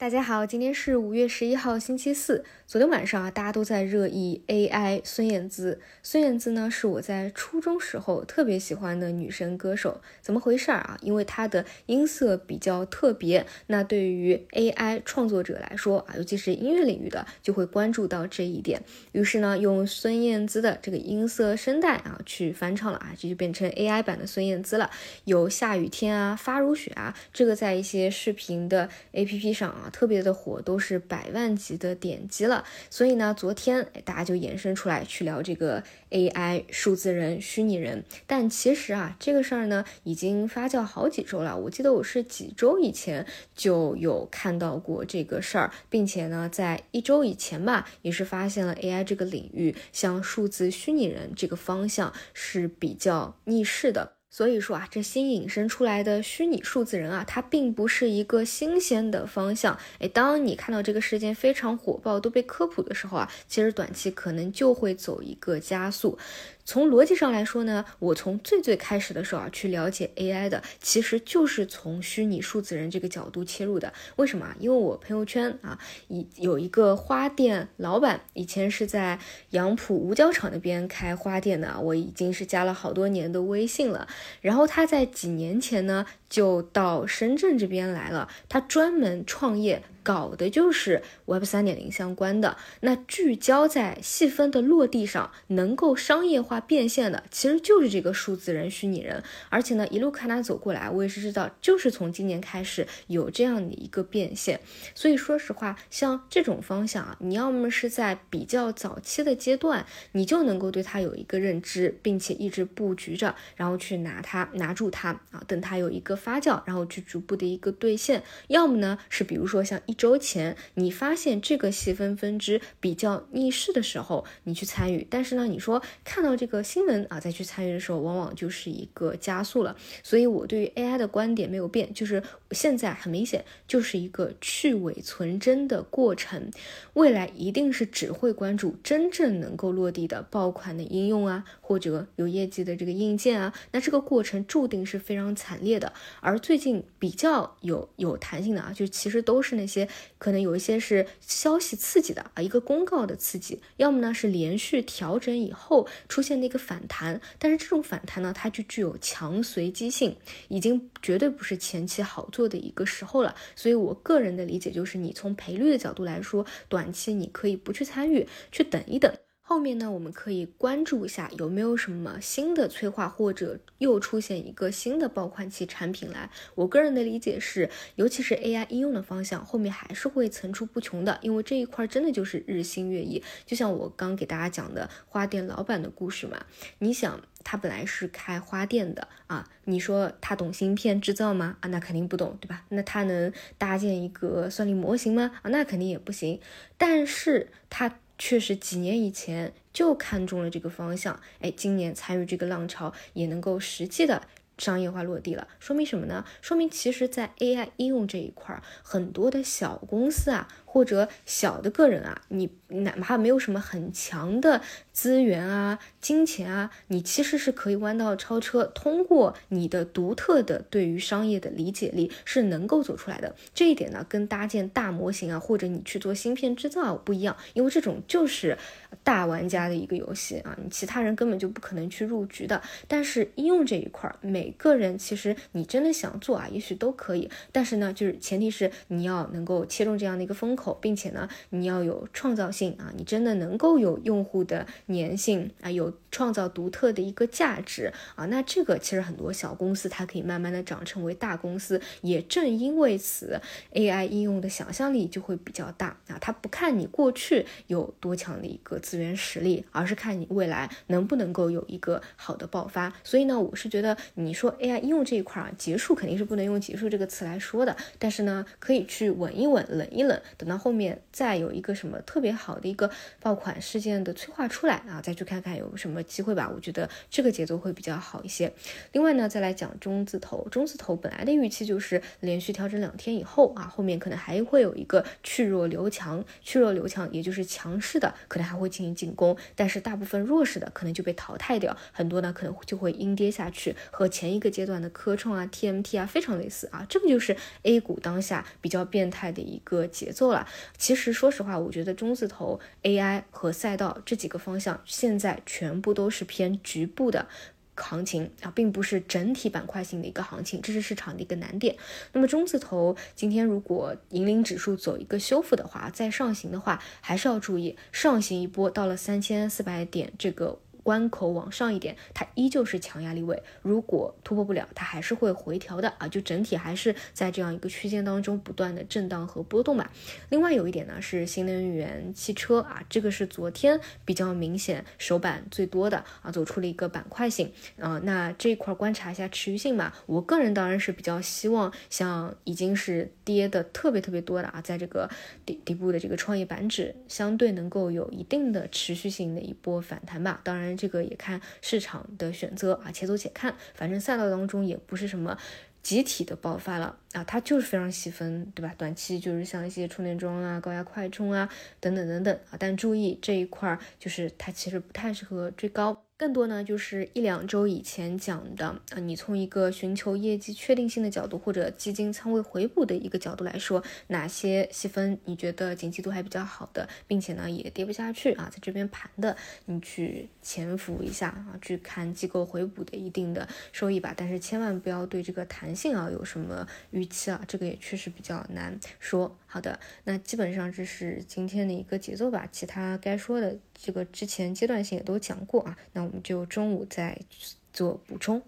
大家好，今天是五月十一号，星期四。昨天晚上啊，大家都在热议 AI 孙燕姿。孙燕姿呢，是我在初中时候特别喜欢的女生歌手。怎么回事儿啊？因为她的音色比较特别。那对于 AI 创作者来说啊，尤其是音乐领域的，就会关注到这一点。于是呢，用孙燕姿的这个音色声带啊，去翻唱了啊，这就变成 AI 版的孙燕姿了。有下雨天啊，发如雪啊，这个在一些视频的 APP 上啊。特别的火，都是百万级的点击了，所以呢，昨天大家就延伸出来去聊这个 AI 数字人、虚拟人。但其实啊，这个事儿呢，已经发酵好几周了。我记得我是几周以前就有看到过这个事儿，并且呢，在一周以前吧，也是发现了 AI 这个领域向数字虚拟人这个方向是比较逆势的。所以说啊，这新引申出来的虚拟数字人啊，它并不是一个新鲜的方向。哎，当你看到这个事件非常火爆，都被科普的时候啊，其实短期可能就会走一个加速。从逻辑上来说呢，我从最最开始的时候啊，去了解 AI 的，其实就是从虚拟数字人这个角度切入的。为什么？因为我朋友圈啊，以有一个花店老板，以前是在杨浦五角场那边开花店的，我已经是加了好多年的微信了。然后他在几年前呢，就到深圳这边来了，他专门创业。搞的就是 Web 三点零相关的，那聚焦在细分的落地上，能够商业化变现的，其实就是这个数字人、虚拟人。而且呢，一路看他走过来，我也是知道，就是从今年开始有这样的一个变现。所以说实话，像这种方向啊，你要么是在比较早期的阶段，你就能够对它有一个认知，并且一直布局着，然后去拿它拿住它啊，等它有一个发酵，然后去逐步的一个兑现。要么呢，是比如说像一。周前，你发现这个细分分支比较逆势的时候，你去参与。但是呢，你说看到这个新闻啊，再去参与的时候，往往就是一个加速了。所以我对于 AI 的观点没有变，就是现在很明显就是一个去伪存真的过程。未来一定是只会关注真正能够落地的爆款的应用啊，或者有业绩的这个硬件啊。那这个过程注定是非常惨烈的。而最近比较有有弹性的啊，就其实都是那些。可能有一些是消息刺激的啊，一个公告的刺激，要么呢是连续调整以后出现的一个反弹，但是这种反弹呢，它就具有强随机性，已经绝对不是前期好做的一个时候了。所以我个人的理解就是，你从赔率的角度来说，短期你可以不去参与，去等一等。后面呢，我们可以关注一下有没有什么新的催化，或者又出现一个新的爆款期产品来。我个人的理解是，尤其是 AI 应用的方向，后面还是会层出不穷的，因为这一块真的就是日新月异。就像我刚给大家讲的花店老板的故事嘛，你想他本来是开花店的啊，你说他懂芯片制造吗？啊，那肯定不懂，对吧？那他能搭建一个算力模型吗？啊，那肯定也不行。但是他。确实，几年以前就看中了这个方向，哎，今年参与这个浪潮，也能够实际的商业化落地了。说明什么呢？说明其实，在 AI 应用这一块，很多的小公司啊。或者小的个人啊，你哪怕没有什么很强的资源啊、金钱啊，你其实是可以弯道超车，通过你的独特的对于商业的理解力是能够走出来的。这一点呢，跟搭建大模型啊，或者你去做芯片制造不一样，因为这种就是大玩家的一个游戏啊，你其他人根本就不可能去入局的。但是应用这一块，每个人其实你真的想做啊，也许都可以。但是呢，就是前提是你要能够切中这样的一个风。口，并且呢，你要有创造性啊，你真的能够有用户的粘性啊，有创造独特的一个价值啊，那这个其实很多小公司它可以慢慢的长成为大公司，也正因为此，AI 应用的想象力就会比较大啊，它不看你过去有多强的一个资源实力，而是看你未来能不能够有一个好的爆发。所以呢，我是觉得你说 AI 应用这一块啊，结束肯定是不能用结束这个词来说的，但是呢，可以去稳一稳，冷一冷。那后面再有一个什么特别好的一个爆款事件的催化出来啊，再去看看有什么机会吧。我觉得这个节奏会比较好一些。另外呢，再来讲中字头，中字头本来的预期就是连续调整两天以后啊，后面可能还会有一个去弱留强，去弱留强，也就是强势的可能还会进行进攻，但是大部分弱势的可能就被淘汰掉，很多呢可能就会阴跌下去，和前一个阶段的科创啊、TMT 啊非常类似啊，这个就是 A 股当下比较变态的一个节奏了。其实说实话，我觉得中字头 AI 和赛道这几个方向现在全部都是偏局部的。行情啊，并不是整体板块性的一个行情，这是市场的一个难点。那么中字头今天如果引领指数走一个修复的话，再上行的话，还是要注意上行一波到了三千四百点这个。关口往上一点，它依旧是强压力位。如果突破不了，它还是会回调的啊。就整体还是在这样一个区间当中不断的震荡和波动吧。另外有一点呢是新能源汽车啊，这个是昨天比较明显首板最多的啊，走出了一个板块性啊。那这一块观察一下持续性嘛。我个人当然是比较希望像已经是跌的特别特别多的啊，在这个底底部的这个创业板指相对能够有一定的持续性的一波反弹吧。当然。这个也看市场的选择啊，且走且看。反正赛道当中也不是什么集体的爆发了啊，它就是非常细分，对吧？短期就是像一些充电桩啊、高压快充啊等等等等啊。但注意这一块儿，就是它其实不太适合追高。更多呢，就是一两周以前讲的啊，你从一个寻求业绩确定性的角度，或者基金仓位回补的一个角度来说，哪些细分你觉得景气度还比较好的，并且呢也跌不下去啊，在这边盘的，你去潜伏一下啊，去看机构回补的一定的收益吧。但是千万不要对这个弹性啊有什么预期啊，这个也确实比较难说。好的，那基本上这是今天的一个节奏吧，其他该说的这个之前阶段性也都讲过啊，那我们就中午再做补充。